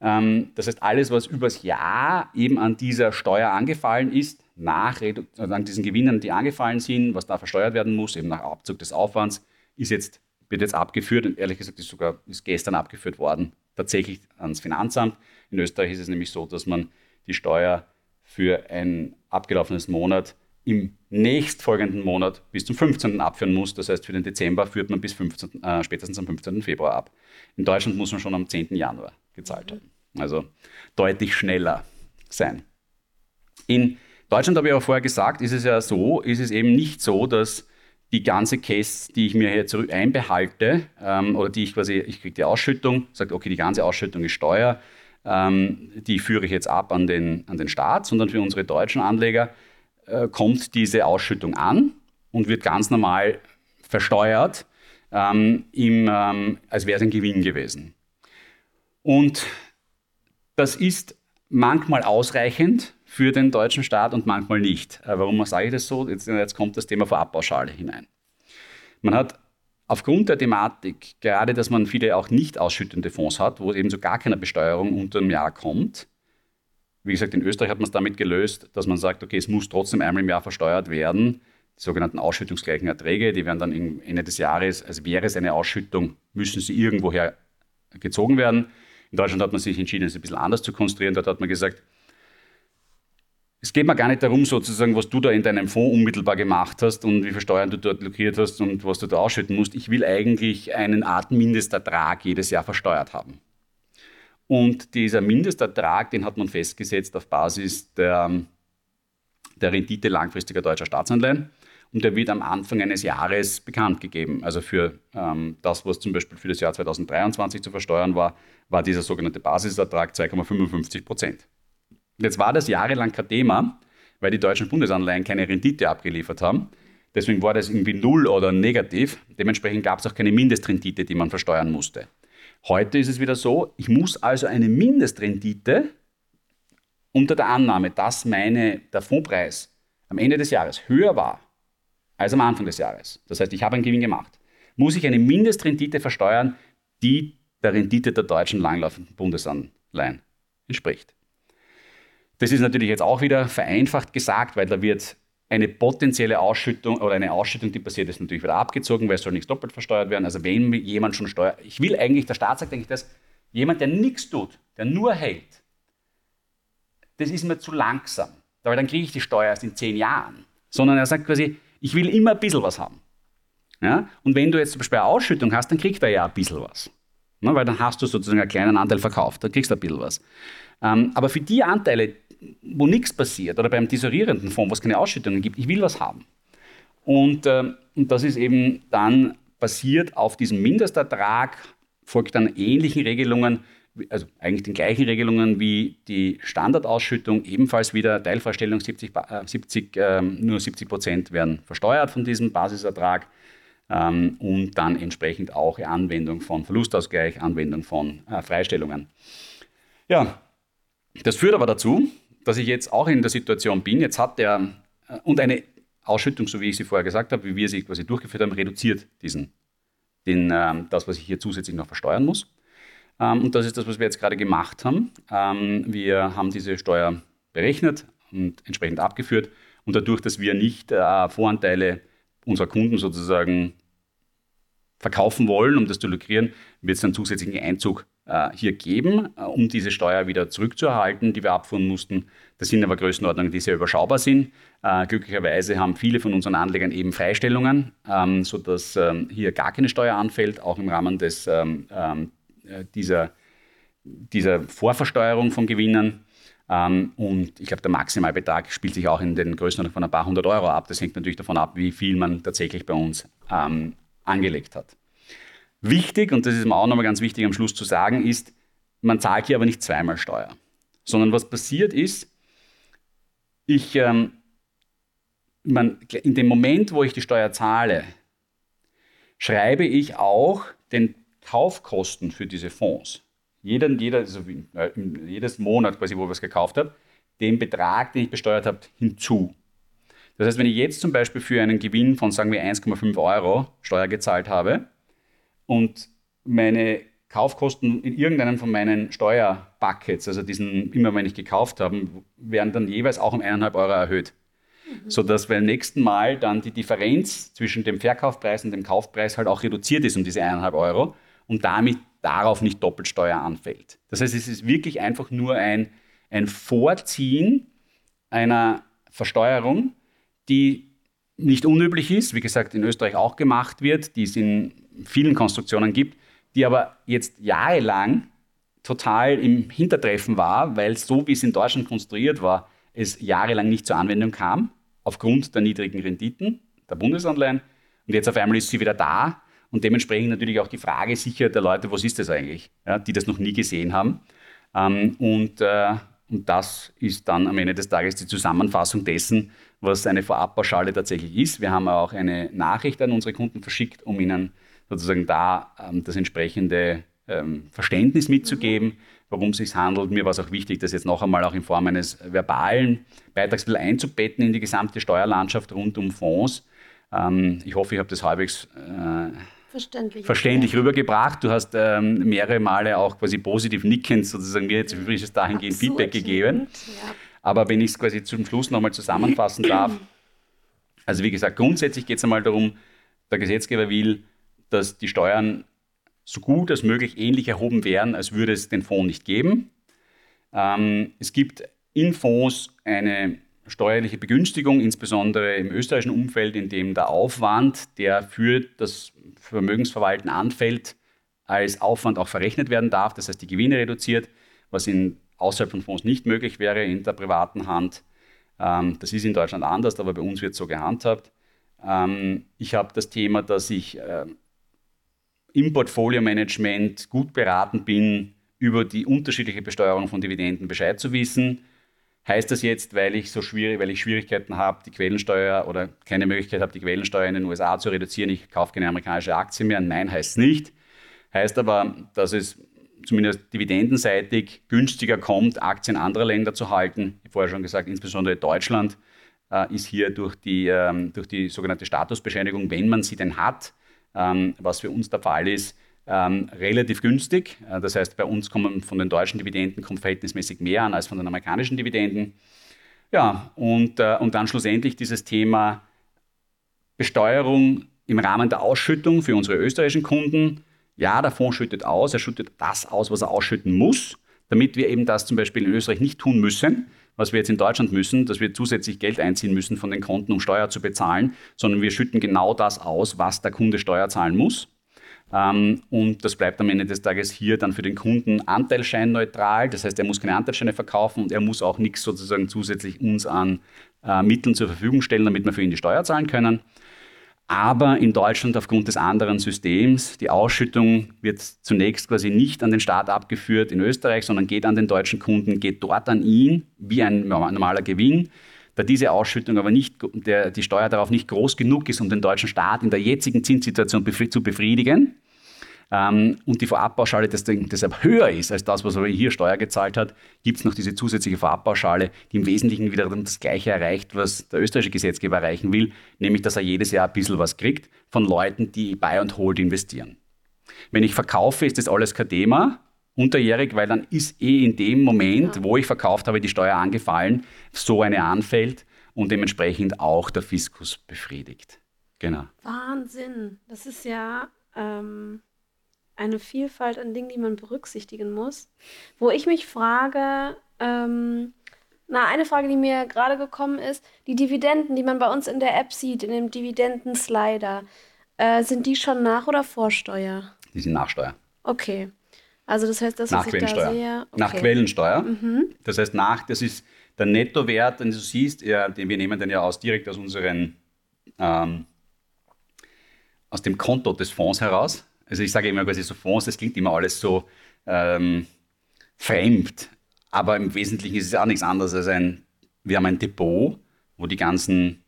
Ähm, das heißt, alles, was übers Jahr eben an dieser Steuer angefallen ist, nach also an diesen Gewinnen, die angefallen sind, was da versteuert werden muss, eben nach Abzug des Aufwands, ist jetzt, wird jetzt abgeführt und ehrlich gesagt ist sogar ist gestern abgeführt worden, tatsächlich ans Finanzamt. In Österreich ist es nämlich so, dass man die Steuer für ein abgelaufenes Monat im nächstfolgenden Monat bis zum 15. abführen muss. Das heißt, für den Dezember führt man bis 15, äh, spätestens am 15. Februar ab. In Deutschland muss man schon am 10. Januar gezahlt haben. Also deutlich schneller sein. In Deutschland habe ich auch vorher gesagt, ist es ja so, ist es eben nicht so, dass die ganze Case, die ich mir hier zurück einbehalte, ähm, oder die ich quasi, ich kriege die Ausschüttung, sage, okay, die ganze Ausschüttung ist Steuer, ähm, die führe ich jetzt ab an den, an den Staat, sondern für unsere deutschen Anleger äh, kommt diese Ausschüttung an und wird ganz normal versteuert, ähm, im, ähm, als wäre es ein Gewinn gewesen. Und das ist manchmal ausreichend für den deutschen Staat und manchmal nicht. Äh, warum sage ich das so? Jetzt, jetzt kommt das Thema Vorabpauschale hinein. Man hat aufgrund der Thematik, gerade dass man viele auch nicht ausschüttende Fonds hat, wo eben so gar keine Besteuerung unter dem Jahr kommt, wie gesagt, in Österreich hat man es damit gelöst, dass man sagt, okay, es muss trotzdem einmal im Jahr versteuert werden. Die sogenannten ausschüttungsgleichen Erträge, die werden dann Ende des Jahres, als wäre es eine Ausschüttung, müssen sie irgendwoher gezogen werden. In Deutschland hat man sich entschieden, es ein bisschen anders zu konstruieren. Dort hat man gesagt, es geht mir gar nicht darum, sozusagen, was du da in deinem Fonds unmittelbar gemacht hast und wie viel Steuern du dort blockiert hast und was du da ausschütten musst. Ich will eigentlich einen Art Mindestertrag jedes Jahr versteuert haben. Und dieser Mindestertrag, den hat man festgesetzt auf Basis der, der Rendite langfristiger deutscher Staatsanleihen. Und der wird am Anfang eines Jahres bekannt gegeben. Also für ähm, das, was zum Beispiel für das Jahr 2023 zu versteuern war, war dieser sogenannte Basisertrag 2,55 Prozent. Jetzt war das jahrelang kein Thema, weil die deutschen Bundesanleihen keine Rendite abgeliefert haben. Deswegen war das irgendwie null oder negativ. Dementsprechend gab es auch keine Mindestrendite, die man versteuern musste. Heute ist es wieder so, ich muss also eine Mindestrendite unter der Annahme, dass meine, der Fondspreis am Ende des Jahres höher war als am Anfang des Jahres. Das heißt, ich habe einen Gewinn gemacht. Muss ich eine Mindestrendite versteuern, die der Rendite der deutschen langlaufenden Bundesanleihen entspricht. Das ist natürlich jetzt auch wieder vereinfacht gesagt, weil da wird eine potenzielle Ausschüttung oder eine Ausschüttung, die passiert ist, natürlich wieder abgezogen, weil es soll nichts doppelt versteuert werden. Also wenn jemand schon steuert, ich will eigentlich, der Staat sagt eigentlich das, jemand, der nichts tut, der nur hält, das ist mir zu langsam, weil dann kriege ich die Steuer erst in zehn Jahren. Sondern er sagt quasi, ich will immer ein bisschen was haben. Ja? Und wenn du jetzt zum Beispiel eine Ausschüttung hast, dann kriegt er ja ein bisschen was. Ne? Weil dann hast du sozusagen einen kleinen Anteil verkauft, dann kriegst du ein bisschen was. Ähm, aber für die Anteile, wo nichts passiert oder beim tesorierenden Fonds, wo es keine Ausschüttungen gibt, ich will was haben. Und, äh, und das ist eben dann basiert auf diesem Mindestertrag, folgt dann ähnlichen Regelungen, also eigentlich den gleichen Regelungen wie die Standardausschüttung, ebenfalls wieder Teilfreistellung 70, äh, 70 äh, nur 70 Prozent werden versteuert von diesem Basisertrag ähm, und dann entsprechend auch Anwendung von Verlustausgleich, Anwendung von äh, Freistellungen. Ja, das führt aber dazu, dass ich jetzt auch in der Situation bin, jetzt hat der, äh, und eine Ausschüttung, so wie ich sie vorher gesagt habe, wie wir sie quasi durchgeführt haben, reduziert diesen, den, ähm, das, was ich hier zusätzlich noch versteuern muss. Ähm, und das ist das, was wir jetzt gerade gemacht haben. Ähm, wir haben diese Steuer berechnet und entsprechend abgeführt. Und dadurch, dass wir nicht äh, Voranteile unserer Kunden sozusagen verkaufen wollen, um das zu lukrieren, wird es einen zusätzlichen Einzug hier geben, äh, um diese Steuer wieder zurückzuerhalten, die wir abfuhren mussten. Das sind aber Größenordnungen, die sehr überschaubar sind. Äh, glücklicherweise haben viele von unseren Anlegern eben Freistellungen, ähm, sodass ähm, hier gar keine Steuer anfällt, auch im Rahmen des, ähm, äh, dieser, dieser Vorversteuerung von Gewinnen. Und ich glaube, der Maximalbetrag spielt sich auch in den Größenordnungen von ein paar hundert Euro ab. Das hängt natürlich davon ab, wie viel man tatsächlich bei uns angelegt hat. Wichtig, und das ist mir auch nochmal ganz wichtig am Schluss zu sagen, ist, man zahlt hier aber nicht zweimal Steuer, sondern was passiert ist, ich, ähm, man, in dem Moment, wo ich die Steuer zahle, schreibe ich auch den Kaufkosten für diese Fonds. Jeder, jeder, also jedes Monat, quasi, wo ich was gekauft habe, den Betrag, den ich besteuert habe, hinzu. Das heißt, wenn ich jetzt zum Beispiel für einen Gewinn von, sagen wir, 1,5 Euro Steuer gezahlt habe, und meine Kaufkosten in irgendeinem von meinen Steuerbuckets, also diesen immer wenn ich gekauft habe, werden dann jeweils auch um eineinhalb Euro erhöht. Mhm. Sodass beim nächsten Mal dann die Differenz zwischen dem Verkaufspreis und dem Kaufpreis halt auch reduziert ist um diese eineinhalb Euro und damit darauf nicht Doppelsteuer anfällt. Das heißt, es ist wirklich einfach nur ein, ein Vorziehen einer Versteuerung, die nicht unüblich ist, wie gesagt, in Österreich auch gemacht wird, die es in vielen Konstruktionen gibt, die aber jetzt jahrelang total im Hintertreffen war, weil so wie es in Deutschland konstruiert war, es jahrelang nicht zur Anwendung kam, aufgrund der niedrigen Renditen der Bundesanleihen. Und jetzt auf einmal ist sie wieder da und dementsprechend natürlich auch die Frage sicher der Leute, was ist das eigentlich, ja, die das noch nie gesehen haben. Ähm, und, äh, und das ist dann am Ende des Tages die Zusammenfassung dessen, was eine Vorabpauschale tatsächlich ist. Wir haben auch eine Nachricht an unsere Kunden verschickt, um ihnen sozusagen da ähm, das entsprechende ähm, Verständnis mitzugeben, worum es sich handelt. Mir war es auch wichtig, das jetzt noch einmal auch in Form eines verbalen Beitrags einzubetten in die gesamte Steuerlandschaft rund um Fonds. Ähm, ich hoffe, ich habe das halbwegs äh, verständlich, verständlich rübergebracht. Du hast ähm, mehrere Male auch quasi positiv nickend sozusagen mir jetzt übrigens dahingehend Absolut. Feedback gegeben. Ja. Aber wenn ich es quasi zum Schluss nochmal zusammenfassen darf, also wie gesagt, grundsätzlich geht es einmal darum, der Gesetzgeber will, dass die Steuern so gut als möglich ähnlich erhoben werden, als würde es den Fonds nicht geben. Ähm, es gibt in Fonds eine steuerliche Begünstigung, insbesondere im österreichischen Umfeld, in dem der Aufwand, der für das Vermögensverwalten anfällt, als Aufwand auch verrechnet werden darf. Das heißt, die Gewinne reduziert, was in, außerhalb von Fonds nicht möglich wäre in der privaten Hand. Ähm, das ist in Deutschland anders, aber bei uns wird so gehandhabt. Ähm, ich habe das Thema, dass ich äh, im Portfolio-Management gut beraten bin, über die unterschiedliche Besteuerung von Dividenden Bescheid zu wissen. Heißt das jetzt, weil ich so schwierig, weil ich Schwierigkeiten habe, die Quellensteuer oder keine Möglichkeit habe, die Quellensteuer in den USA zu reduzieren, ich kaufe keine amerikanische Aktie mehr? Nein, heißt es nicht. Heißt aber, dass es zumindest dividendenseitig günstiger kommt, Aktien anderer Länder zu halten. Ich habe vorher schon gesagt, insbesondere Deutschland äh, ist hier durch die, ähm, durch die sogenannte Statusbescheinigung, wenn man sie denn hat, ähm, was für uns der Fall ist, ähm, relativ günstig. Äh, das heißt, bei uns kommen von den deutschen Dividenden kommt verhältnismäßig mehr an als von den amerikanischen Dividenden. Ja, und, äh, und dann schlussendlich dieses Thema Besteuerung im Rahmen der Ausschüttung für unsere österreichischen Kunden. Ja, der Fonds schüttet aus, er schüttet das aus, was er ausschütten muss, damit wir eben das zum Beispiel in Österreich nicht tun müssen, was wir jetzt in Deutschland müssen, dass wir zusätzlich Geld einziehen müssen von den Konten, um Steuer zu bezahlen, sondern wir schütten genau das aus, was der Kunde Steuer zahlen muss. Ähm, und das bleibt am Ende des Tages hier dann für den Kunden anteilscheinneutral. Das heißt, er muss keine Anteilsscheine verkaufen und er muss auch nichts sozusagen zusätzlich uns an äh, Mitteln zur Verfügung stellen, damit wir für ihn die Steuer zahlen können. Aber in Deutschland aufgrund des anderen Systems, die Ausschüttung wird zunächst quasi nicht an den Staat abgeführt in Österreich, sondern geht an den deutschen Kunden, geht dort an ihn wie ein normaler Gewinn. Da diese Ausschüttung aber nicht, der, die Steuer darauf nicht groß genug ist, um den deutschen Staat in der jetzigen Zinssituation zu befriedigen, und die Vorabpauschale deshalb höher ist als das, was er hier Steuer gezahlt hat, gibt es noch diese zusätzliche Vorabpauschale, die im Wesentlichen wiederum das Gleiche erreicht, was der österreichische Gesetzgeber erreichen will, nämlich dass er jedes Jahr ein bisschen was kriegt von Leuten, die Buy and Hold investieren. Wenn ich verkaufe, ist das alles kein Thema, unterjährig, weil dann ist eh in dem Moment, ja. wo ich verkauft habe, die Steuer angefallen, so eine anfällt und dementsprechend auch der Fiskus befriedigt. Genau. Wahnsinn. Das ist ja ähm, eine Vielfalt an Dingen, die man berücksichtigen muss. Wo ich mich frage, ähm, na, eine Frage, die mir gerade gekommen ist, die Dividenden, die man bei uns in der App sieht, in dem Dividenden-Slider, äh, sind die schon nach oder vor Steuer? Die sind nach Steuer. Okay. Also das heißt, das, nach was ich da Quellensteuer. sehe... Okay. Nach Quellensteuer. Das heißt, nach, das ist der Nettowert, den du siehst, ja, den wir nehmen den ja aus direkt aus unseren, ähm, aus dem Konto des Fonds heraus. Also ich sage immer quasi so Fonds, das klingt immer alles so ähm, fremd, aber im Wesentlichen ist es auch nichts anderes als ein, wir haben ein Depot, wo die ganzen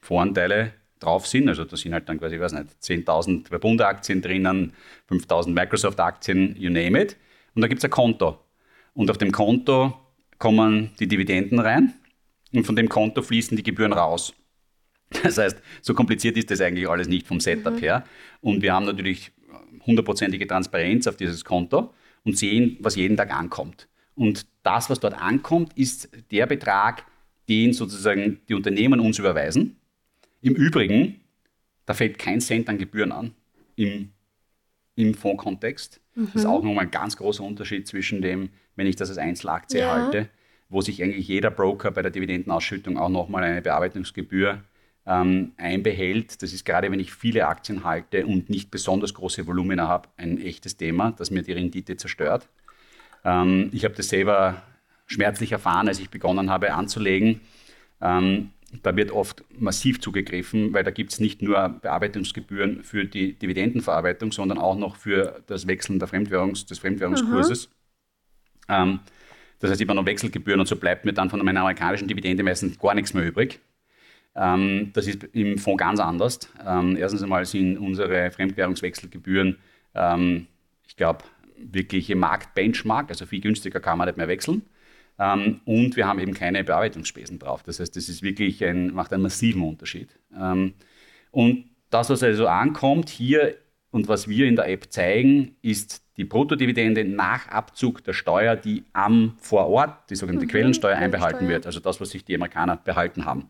Voranteile drauf sind. Also da sind halt dann quasi, ich weiß nicht, 10.000 Verbunde-Aktien drinnen, 5.000 Microsoft-Aktien, you name it. Und da gibt es ein Konto. Und auf dem Konto kommen die Dividenden rein und von dem Konto fließen die Gebühren raus. Das heißt, so kompliziert ist das eigentlich alles nicht vom Setup her. Und wir haben natürlich hundertprozentige Transparenz auf dieses Konto und sehen, was jeden Tag ankommt. Und das, was dort ankommt, ist der Betrag, den sozusagen die Unternehmen uns überweisen. Im Übrigen, da fällt kein Cent an Gebühren an im, im Fondskontext. Das ist auch nochmal ein ganz großer Unterschied zwischen dem, wenn ich das als Einzelaktie Ja. halte, wo sich eigentlich jeder Broker bei der Dividendenausschüttung auch nochmal eine Bearbeitungsgebühr ähm, einbehält. Das ist gerade, wenn ich viele Aktien halte und nicht besonders große Volumina habe, ein echtes Thema, das mir die Rendite zerstört. Ähm, ich habe das selber schmerzlich erfahren, als ich begonnen habe anzulegen. Ähm, da wird oft massiv zugegriffen, weil da gibt es nicht nur Bearbeitungsgebühren für die Dividendenverarbeitung, sondern auch noch für das Wechseln der Fremdwährungs-, des Fremdwährungskurses. Ähm, das heißt, immer noch Wechselgebühren und so bleibt mir dann von meiner amerikanischen Dividende meistens gar nichts mehr übrig. Ähm, das ist im Fonds ganz anders. Ähm, erstens einmal sind unsere Fremdwährungswechselgebühren, ähm, ich glaube, wirklich im Marktbenchmark, also viel günstiger kann man nicht mehr wechseln. Ähm, und wir haben eben keine Bearbeitungsspesen drauf. Das heißt, das ist wirklich ein, macht einen massiven Unterschied. Ähm, und das, was also ankommt hier und was wir in der App zeigen, ist die Bruttodividende nach Abzug der Steuer, die am vor Ort, die sogenannte Quellensteuer, einbehalten Quellensteuer. wird. Also das, was sich die Amerikaner behalten haben.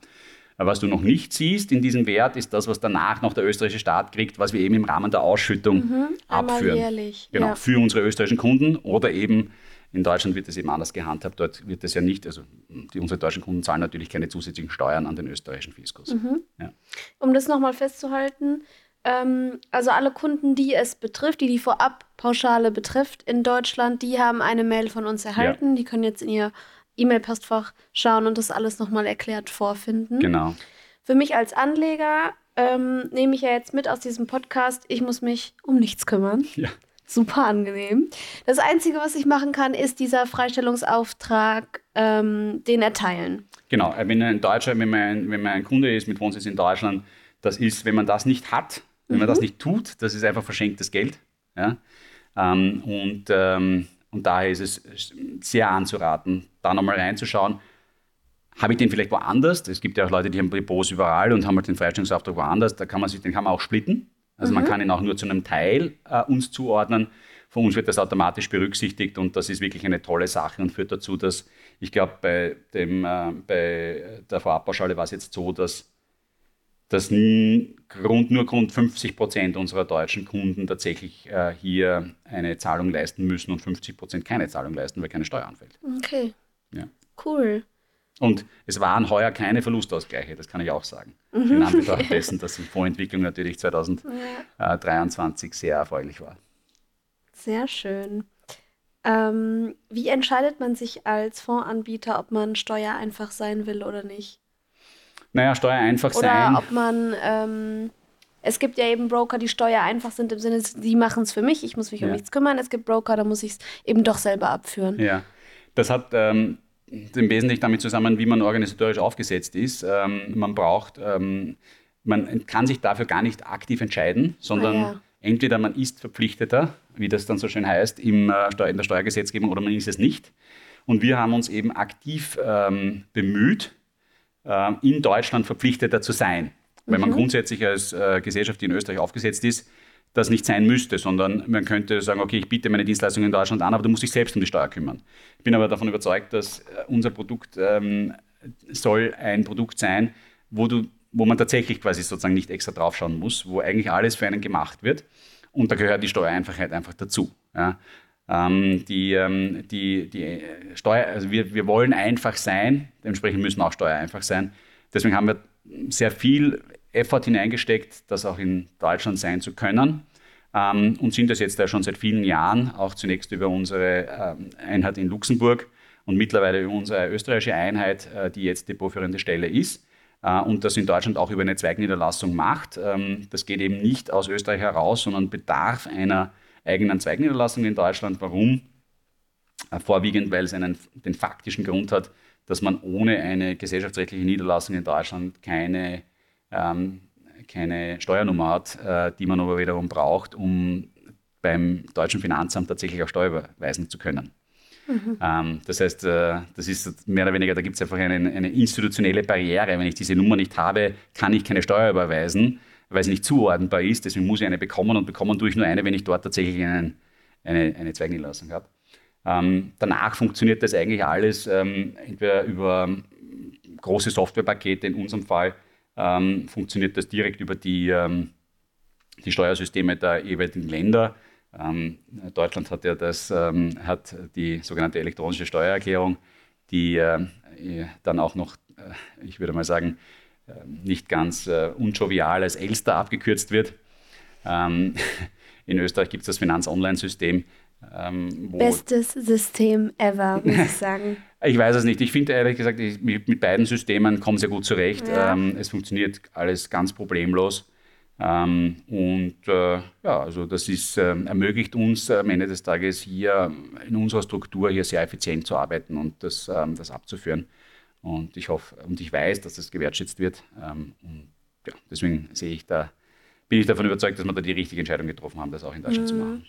Was du noch nicht siehst in diesem Wert, ist das, was danach noch der österreichische Staat kriegt, was wir eben im Rahmen der Ausschüttung Einmal abführen. jährlich. Genau, Ja. für unsere österreichischen Kunden oder eben in Deutschland wird das eben anders gehandhabt. Dort wird das ja nicht, also die, unsere deutschen Kunden zahlen natürlich keine zusätzlichen Steuern an den österreichischen Fiskus. Mhm. Ja. Um das nochmal festzuhalten, ähm, also alle Kunden, die es betrifft, die die Vorabpauschale betrifft in Deutschland, die haben eine Mail von uns erhalten. Die können jetzt in ihr E-Mail-Postfach schauen und das alles nochmal erklärt vorfinden. Genau. Für mich als Anleger ähm, nehme ich ja jetzt mit aus diesem Podcast, ich muss mich um nichts kümmern. Ja. Super angenehm. Das Einzige, was ich machen kann, ist dieser Freistellungsauftrag, ähm, den erteilen. Genau, äh, wenn ein Deutscher, wenn man, wenn man ein Kunde ist mit Wohnsitz in Deutschland, das ist, wenn man das nicht hat, wenn man das nicht tut, das ist einfach verschenktes Geld. Ja? Ähm, und, ähm, und daher ist es sehr anzuraten, da nochmal reinzuschauen, habe ich den vielleicht woanders? Es gibt ja auch Leute, die haben Depots überall und haben halt den Freistellungsauftrag woanders. Da kann man sich, den kann man auch splitten. Also man kann ihn auch nur zu einem Teil äh, uns zuordnen. Von uns wird das automatisch berücksichtigt und das ist wirklich eine tolle Sache und führt dazu, dass ich glaube, bei, dem, äh, bei der Vorabpauschale war es jetzt so, dass, dass rund, nur rund 50 Prozent unserer deutschen Kunden tatsächlich äh, hier eine Zahlung leisten müssen und 50 Prozent keine Zahlung leisten, weil keine Steuer anfällt. Okay, Ja. cool. Und es waren heuer keine Verlustausgleiche, das kann ich auch sagen. Mhm. In Anbetracht dessen, dass die Fondsentwicklung natürlich 2023 sehr erfreulich war. Sehr schön. Ähm, wie entscheidet man sich als Fondsanbieter, ob man steuereinfach sein will oder nicht? Naja, Steuer einfach Oder sein. ob man, ähm, es gibt ja eben Broker, die steuereinfach sind im Sinne, die machen es für mich, ich muss mich um Ja. nichts kümmern. Es gibt Broker, da muss ich es eben doch selber abführen. Ja, das hat ähm, im Wesentlichen damit zusammen, wie man organisatorisch aufgesetzt ist. Ähm, man braucht, ähm, man kann sich dafür gar nicht aktiv entscheiden, sondern Ah, ja. entweder man ist Verpflichteter, wie das dann so schön heißt, im, äh, in der Steuergesetzgebung, oder man ist es nicht. Und wir haben uns eben aktiv ähm, bemüht, äh, in Deutschland Verpflichteter zu sein. Weil man grundsätzlich als äh, Gesellschaft, die in Österreich aufgesetzt ist, das nicht sein müsste, sondern man könnte sagen, okay, ich biete meine Dienstleistungen in Deutschland an, aber du musst dich selbst um die Steuer kümmern. Ich bin aber davon überzeugt, dass äh, unser Produkt ähm, soll ein Produkt sein, wo, du, wo man tatsächlich quasi sozusagen nicht extra draufschauen muss, wo eigentlich alles für einen gemacht wird. Und da gehört die Steuereinfachheit einfach dazu. Ja. Ähm, die, ähm, die, die Steuer, also wir, wir wollen einfach sein, dementsprechend müssen auch Steuer einfach sein. Deswegen haben wir sehr viel Effort hineingesteckt, das auch in Deutschland sein zu können. Ähm, und sind das jetzt ja schon seit vielen Jahren, auch zunächst über unsere ähm, Einheit in Luxemburg und mittlerweile über unsere österreichische Einheit, äh, die jetzt depotführende Stelle ist äh, und das in Deutschland auch über eine Zweigniederlassung macht. Ähm, das geht eben nicht aus Österreich heraus, sondern bedarf einer eigenen Zweigniederlassung in Deutschland. Warum? Äh, vorwiegend, weil es einen, den faktischen Grund hat, dass man ohne eine gesellschaftsrechtliche Niederlassung in Deutschland keine, ähm, keine Steuernummer hat, äh, die man aber wiederum braucht, um beim deutschen Finanzamt tatsächlich auch Steuer überweisen zu können. Mhm. Ähm, das heißt, äh, das ist mehr oder weniger, da gibt es einfach eine, eine, institutionelle Barriere. Wenn ich diese Nummer nicht habe, kann ich keine Steuer überweisen weil sie nicht zuordnenbar ist. Deswegen muss ich eine bekommen und bekommen tue ich nur eine, wenn ich dort tatsächlich einen, eine, eine Zweigniederlassung habe. Ähm, danach funktioniert das eigentlich alles ähm, entweder über große Softwarepakete, in unserem Fall ähm, funktioniert das direkt über die, ähm, die Steuersysteme der jeweiligen Länder. Ähm, Deutschland hat ja das, ähm, hat die sogenannte elektronische Steuererklärung, die äh, dann auch noch, äh, ich würde mal sagen, ähm, nicht ganz äh, unjovial als Elster abgekürzt wird. Ähm, in Österreich gibt es das Finanz-Online-System. Ähm, Bestes System ever, muss ich sagen. ich weiß es nicht. Ich finde ehrlich gesagt, ich, mit, beiden Systemen komme sehr gut zurecht. Ja. Ähm, es funktioniert alles ganz problemlos. Ähm, und äh, ja, also das ist, äh, ermöglicht uns am Ende des Tages hier in unserer Struktur hier sehr effizient zu arbeiten und das, ähm, das abzuführen. Und ich hoffe und ich weiß, dass das gewertschätzt wird. Ähm, und ja, deswegen sehe ich da, bin ich davon überzeugt, dass wir da die richtige Entscheidung getroffen haben, das auch in Deutschland mhm. zu machen.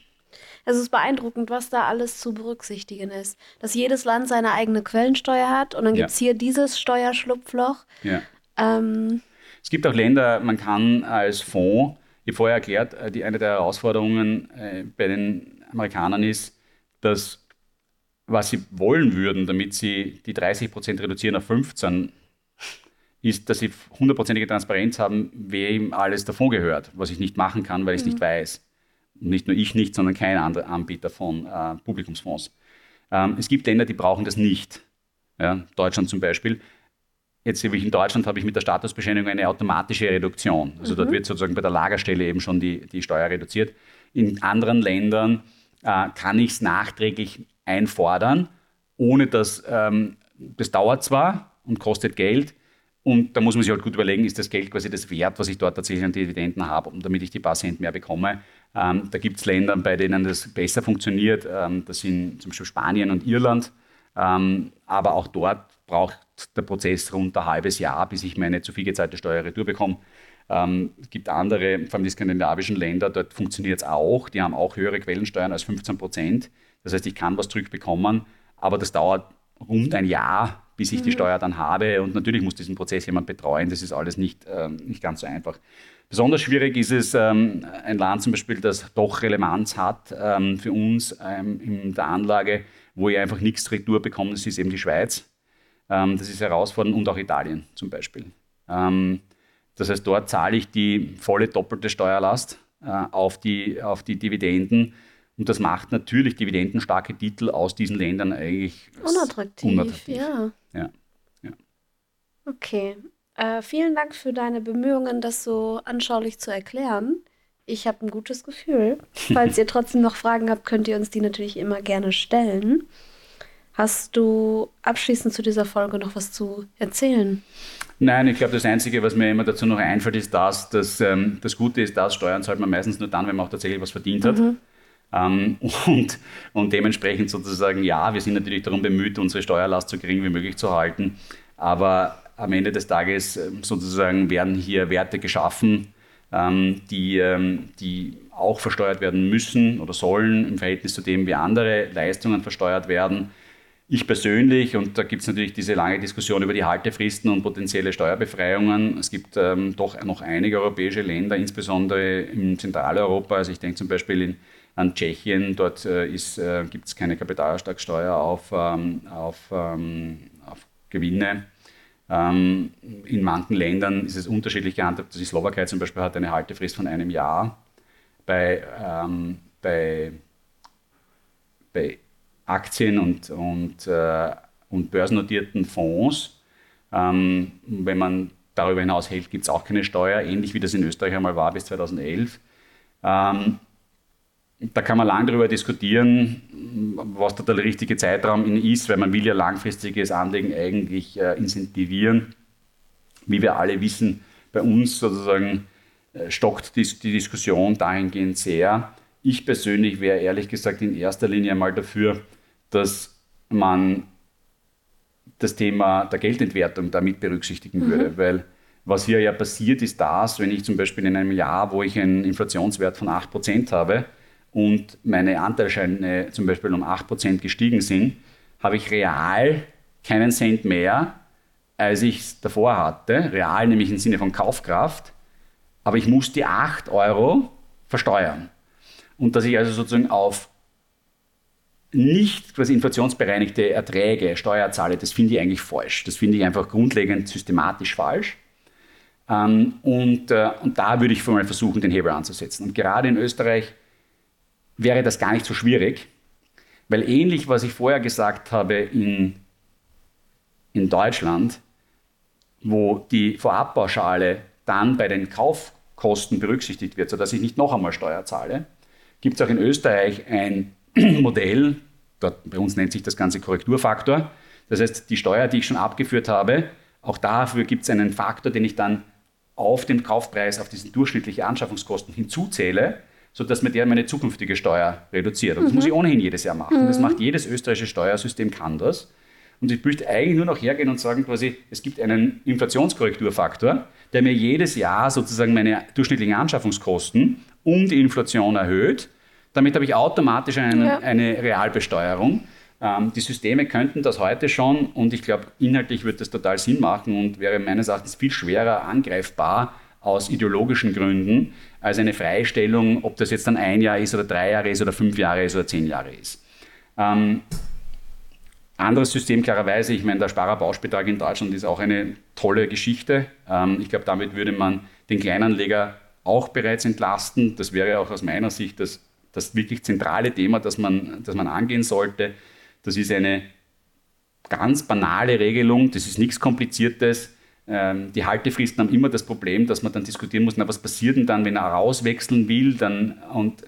Es ist beeindruckend, was da alles zu berücksichtigen ist. Dass jedes Land seine eigene Quellensteuer hat und dann gibt es hier dieses Steuerschlupfloch. Ja. Ähm, es gibt auch Länder, man kann als Fonds, ich vorher erklärt, äh, die, eine der Herausforderungen äh, bei den Amerikanern ist, dass was sie wollen würden, damit sie die 30 Prozent reduzieren auf 15, ist, dass sie hundertprozentige Transparenz haben, wem alles davon gehört, was ich nicht machen kann, weil ich es mhm. nicht weiß. Und nicht nur ich nicht, sondern kein anderer Anbieter von äh, Publikumsfonds. Ähm, es gibt Länder, die brauchen das nicht. Ja, Deutschland zum Beispiel. Jetzt in Deutschland habe ich mit der Statusbeschädigung eine automatische Reduktion. Also mhm. dort wird sozusagen bei der Lagerstelle eben schon die, die Steuer reduziert. In anderen Ländern äh, kann ich es nachträglich einfordern, ohne dass ähm, das dauert zwar und kostet Geld. Und da muss man sich halt gut überlegen, ist das Geld quasi das Wert, was ich dort tatsächlich an Dividenden habe, damit ich die paar Cent mehr bekomme. Ähm, da gibt es Länder, bei denen das besser funktioniert. Ähm, das sind zum Beispiel Spanien und Irland. Ähm, aber auch dort braucht der Prozess rund ein halbes Jahr, bis ich meine zu viel gezahlte Steuer retour bekomme. Ähm, es gibt andere, vor allem die skandinavischen Länder, dort funktioniert es auch. Die haben auch höhere Quellensteuern als 15 Prozent. Das heißt, ich kann was zurückbekommen, aber das dauert rund ein Jahr, bis ich die mhm. Steuer dann habe. Und natürlich muss diesen Prozess jemand betreuen. Das ist alles nicht, ähm, nicht ganz so einfach. Besonders schwierig ist es, ähm, ein Land zum Beispiel, das doch Relevanz hat ähm, für uns ähm, in der Anlage, wo ich einfach nichts retour bekomme, das ist eben die Schweiz. Ähm, das ist herausfordernd und auch Italien zum Beispiel. Ähm, das heißt, dort zahle ich die volle doppelte Steuerlast äh, auf, die, auf die Dividenden und das macht natürlich dividendenstarke Titel aus diesen Ländern eigentlich unattraktiv. unattraktiv. Ja. ja. ja. Okay. Äh, vielen Dank für deine Bemühungen, das so anschaulich zu erklären. Ich habe ein gutes Gefühl. Falls ihr trotzdem noch Fragen habt, könnt ihr uns die natürlich immer gerne stellen. Hast du abschließend zu dieser Folge noch was zu erzählen? Nein, ich glaube, das Einzige, was mir immer dazu noch einfällt, ist das, dass ähm, das Gute ist, dass Steuern zahlt man meistens nur dann, wenn man auch tatsächlich was verdient hat. Mhm. Ähm, und, und dementsprechend sozusagen, ja, wir sind natürlich darum bemüht, unsere Steuerlast so gering wie möglich zu halten. Aber am Ende des Tages ähm, sozusagen werden hier Werte geschaffen, ähm, die, die auch versteuert werden müssen oder sollen im Verhältnis zu dem, wie andere Leistungen versteuert werden. Ich persönlich, und da gibt es natürlich diese lange Diskussion über die Haltefristen und potenzielle Steuerbefreiungen. Es gibt ähm, doch noch einige europäische Länder, insbesondere in Zentraleuropa. Also ich denke zum Beispiel in an Tschechien. Dort äh, äh, gibt es keine Kapitalsteuer auf, ähm, auf, ähm, auf Gewinne. Ähm, in manchen Ländern ist es unterschiedlich gehandhabt. Die Slowakei zum Beispiel hat eine Haltefrist von einem Jahr. bei, ähm, bei, bei Aktien und, und, äh, und börsennotierten Fonds, ähm, wenn man darüber hinaus hält, gibt es auch keine Steuer, ähnlich wie das in Österreich einmal war bis 2011. Ähm, da kann man lange darüber diskutieren, was da der richtige Zeitraum ist, weil man will ja langfristiges Anlegen eigentlich äh, incentivieren. Wie wir alle wissen, bei uns sozusagen äh, stockt die, die Diskussion dahingehend sehr. Ich persönlich wäre ehrlich gesagt in erster Linie mal dafür, dass man das Thema der Geldentwertung damit berücksichtigen mhm. würde, weil was hier ja passiert ist das, wenn ich zum Beispiel in einem Jahr, wo ich einen Inflationswert von 8% habe und meine Anteilscheine zum Beispiel um 8% gestiegen sind, habe ich real keinen Cent mehr, als ich es davor hatte. Real nämlich im Sinne von Kaufkraft. Aber ich muss die 8 Euro versteuern. Und dass ich also sozusagen auf nicht quasi inflationsbereinigte Erträge, Steuer zahle, das finde ich eigentlich falsch. Das finde ich einfach grundlegend systematisch falsch. Ähm, und, äh, und da würde ich mal versuchen, den Hebel anzusetzen. Und gerade in Österreich wäre das gar nicht so schwierig, weil ähnlich, was ich vorher gesagt habe in, in Deutschland, wo die Vorabpauschale dann bei den Kaufkosten berücksichtigt wird, sodass ich nicht noch einmal Steuer zahle, gibt es auch in Österreich ein Modell, dort, bei uns nennt sich das Ganze Korrekturfaktor. Das heißt, die Steuer, die ich schon abgeführt habe, auch dafür gibt es einen Faktor, den ich dann auf den Kaufpreis, auf diese durchschnittliche Anschaffungskosten hinzuzähle, sodass mir der meine zukünftige Steuer reduziert. Und das mhm. muss ich ohnehin jedes Jahr machen. Mhm. Das macht jedes österreichische Steuersystem, kann das. Und ich möchte eigentlich nur noch hergehen und sagen, quasi, es gibt einen Inflationskorrekturfaktor, der mir jedes Jahr sozusagen meine durchschnittlichen Anschaffungskosten um die Inflation erhöht damit habe ich automatisch eine, ja. eine Realbesteuerung. Ähm, die Systeme könnten das heute schon und ich glaube, inhaltlich wird das total Sinn machen und wäre meines Erachtens viel schwerer angreifbar aus ideologischen Gründen als eine Freistellung, ob das jetzt dann ein Jahr ist oder drei Jahre ist oder fünf Jahre ist oder zehn Jahre ist. Ähm, anderes System, klarerweise, ich meine, der Sparerbauschbetrag in Deutschland ist auch eine tolle Geschichte. Ähm, ich glaube, damit würde man den Kleinanleger auch bereits entlasten. Das wäre auch aus meiner Sicht das das wirklich zentrale Thema, das man, das man angehen sollte. Das ist eine ganz banale Regelung, das ist nichts Kompliziertes. Ähm, die Haltefristen haben immer das Problem, dass man dann diskutieren muss, na, was passiert denn dann, wenn er rauswechseln will dann, und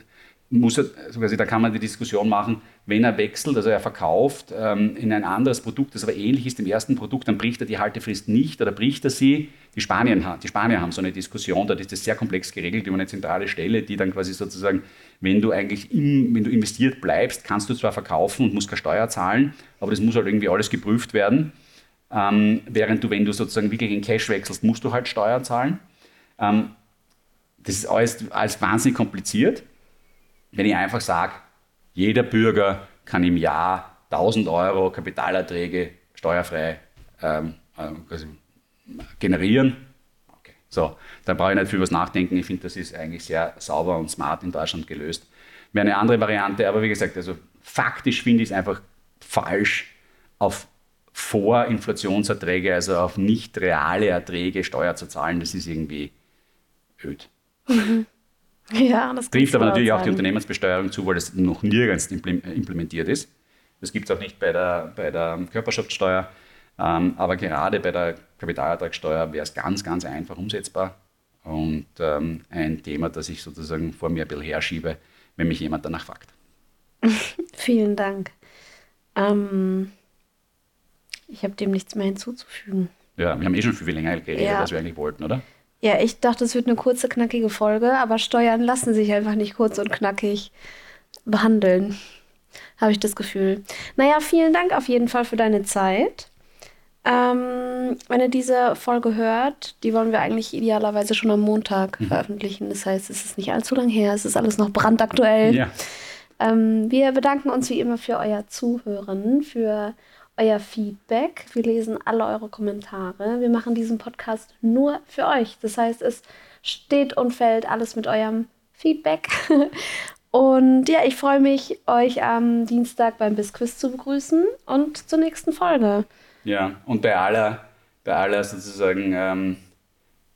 muss er, also da kann man die Diskussion machen, wenn er wechselt, also er verkauft ähm, in ein anderes Produkt, das aber ähnlich ist dem ersten Produkt, dann bricht er die Haltefrist nicht oder bricht er sie. Die, Spanien, die Spanier haben so eine Diskussion, da ist das sehr komplex geregelt über eine zentrale Stelle, die dann quasi sozusagen, wenn du eigentlich im, wenn du investiert bleibst, kannst du zwar verkaufen und musst keine Steuer zahlen, aber das muss halt irgendwie alles geprüft werden. Ähm, während du, wenn du sozusagen wirklich in Cash wechselst, musst du halt Steuer zahlen. Ähm, das ist alles, alles wahnsinnig kompliziert wenn ich einfach sage, jeder Bürger kann im Jahr 1000 Euro Kapitalerträge steuerfrei ähm, äh, generieren, okay. so, dann brauche ich nicht viel was nachdenken. Ich finde, das ist eigentlich sehr sauber und smart in Deutschland gelöst. Wäre eine andere Variante, aber wie gesagt, also faktisch finde ich es einfach falsch, auf Vorinflationserträge, also auf nicht reale Erträge Steuer zu zahlen. Das ist irgendwie öd. Mhm. Ja, das trifft aber natürlich sein. auch die Unternehmensbesteuerung zu, weil das noch nirgends implementiert ist. Das gibt es auch nicht bei der, bei der Körperschaftssteuer. Ähm, aber gerade bei der Kapitalertragssteuer wäre es ganz, ganz einfach umsetzbar und ähm, ein Thema, das ich sozusagen vor mir ein bisschen herschiebe, wenn mich jemand danach fragt. Vielen Dank. Ähm, ich habe dem nichts mehr hinzuzufügen. Ja, wir haben eh schon viel, länger geredet, ja. als wir eigentlich wollten, oder? Ja, ich dachte, es wird eine kurze, knackige Folge, aber Steuern lassen sich einfach nicht kurz und knackig behandeln. Habe ich das Gefühl. Naja, vielen Dank auf jeden Fall für deine Zeit. Ähm, wenn ihr diese Folge hört, die wollen wir eigentlich idealerweise schon am Montag mhm. veröffentlichen. Das heißt, es ist nicht allzu lang her, es ist alles noch brandaktuell. Ja. Ähm, wir bedanken uns wie immer für euer Zuhören, für euer Feedback. Wir lesen alle eure Kommentare. Wir machen diesen Podcast nur für euch. Das heißt, es steht und fällt alles mit eurem Feedback. Und ja, ich freue mich, euch am Dienstag beim Bisquiz zu begrüßen und zur nächsten Folge. Ja, und bei aller, bei aller sozusagen ähm,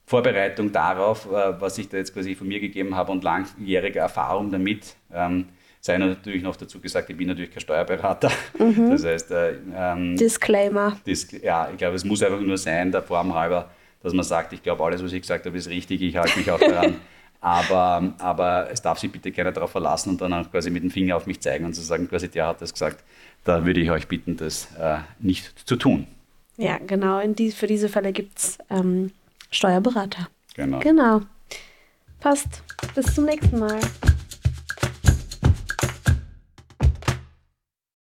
Vorbereitung darauf, äh, was ich da jetzt quasi von mir gegeben habe und langjährige Erfahrung damit, ähm, sei natürlich noch dazu gesagt, ich bin natürlich kein Steuerberater. Mhm. Das heißt, äh, ähm, Disclaimer. Dis ja, ich glaube, es muss einfach nur sein, der Form halber, dass man sagt, ich glaube, alles, was ich gesagt habe, ist richtig, ich halte mich auch daran. aber, aber es darf sich bitte keiner darauf verlassen und dann auch quasi mit dem Finger auf mich zeigen und zu sagen, quasi der hat das gesagt. Da würde ich euch bitten, das äh, nicht zu tun. Ja, genau. Die, für diese Fälle gibt es ähm, Steuerberater. Genau. Genau. Passt. Bis zum nächsten Mal.